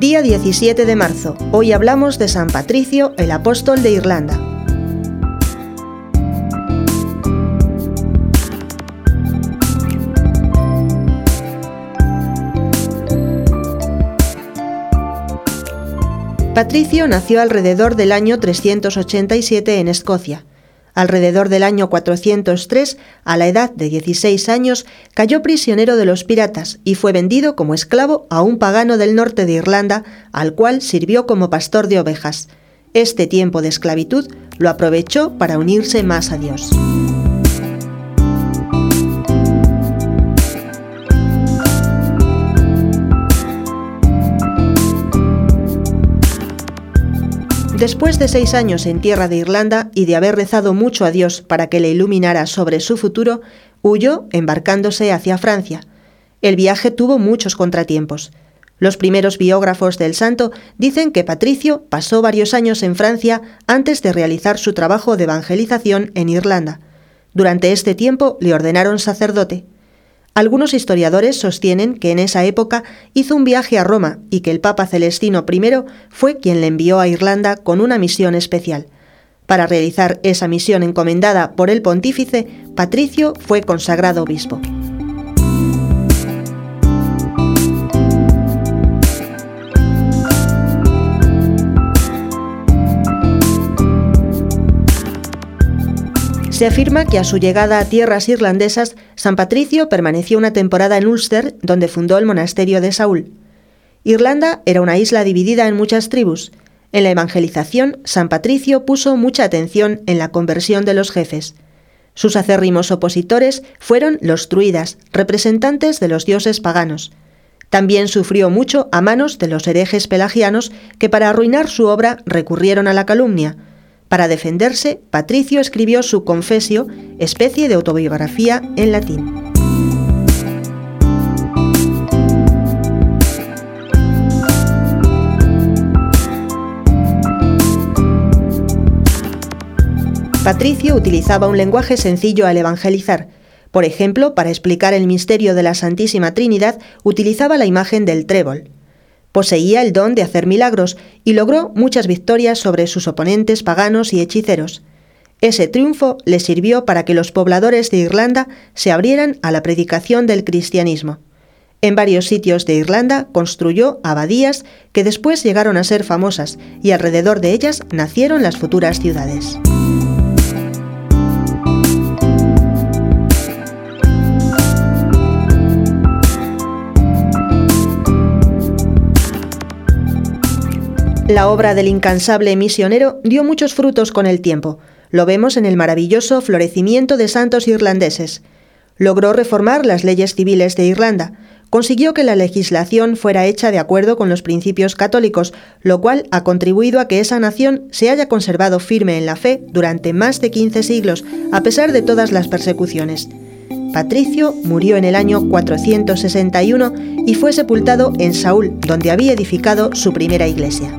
día 17 de marzo. Hoy hablamos de San Patricio, el apóstol de Irlanda. Patricio nació alrededor del año 387 en Escocia. Alrededor del año 403, a la edad de 16 años, cayó prisionero de los piratas y fue vendido como esclavo a un pagano del norte de Irlanda, al cual sirvió como pastor de ovejas. Este tiempo de esclavitud lo aprovechó para unirse más a Dios. Después de seis años en tierra de Irlanda y de haber rezado mucho a Dios para que le iluminara sobre su futuro, huyó embarcándose hacia Francia. El viaje tuvo muchos contratiempos. Los primeros biógrafos del santo dicen que Patricio pasó varios años en Francia antes de realizar su trabajo de evangelización en Irlanda. Durante este tiempo le ordenaron sacerdote. Algunos historiadores sostienen que en esa época hizo un viaje a Roma y que el Papa Celestino I fue quien le envió a Irlanda con una misión especial. Para realizar esa misión encomendada por el pontífice, Patricio fue consagrado obispo. Se afirma que a su llegada a tierras irlandesas, San Patricio permaneció una temporada en Ulster, donde fundó el monasterio de Saúl. Irlanda era una isla dividida en muchas tribus. En la evangelización, San Patricio puso mucha atención en la conversión de los jefes. Sus acérrimos opositores fueron los druidas, representantes de los dioses paganos. También sufrió mucho a manos de los herejes pelagianos que para arruinar su obra recurrieron a la calumnia, para defenderse, Patricio escribió su Confesio, especie de autobiografía en latín. Patricio utilizaba un lenguaje sencillo al evangelizar. Por ejemplo, para explicar el misterio de la Santísima Trinidad, utilizaba la imagen del trébol. Poseía el don de hacer milagros y logró muchas victorias sobre sus oponentes paganos y hechiceros. Ese triunfo le sirvió para que los pobladores de Irlanda se abrieran a la predicación del cristianismo. En varios sitios de Irlanda construyó abadías que después llegaron a ser famosas y alrededor de ellas nacieron las futuras ciudades. La obra del incansable misionero dio muchos frutos con el tiempo. Lo vemos en el maravilloso florecimiento de santos irlandeses. Logró reformar las leyes civiles de Irlanda, consiguió que la legislación fuera hecha de acuerdo con los principios católicos, lo cual ha contribuido a que esa nación se haya conservado firme en la fe durante más de 15 siglos, a pesar de todas las persecuciones. Patricio murió en el año 461 y fue sepultado en Saúl, donde había edificado su primera iglesia.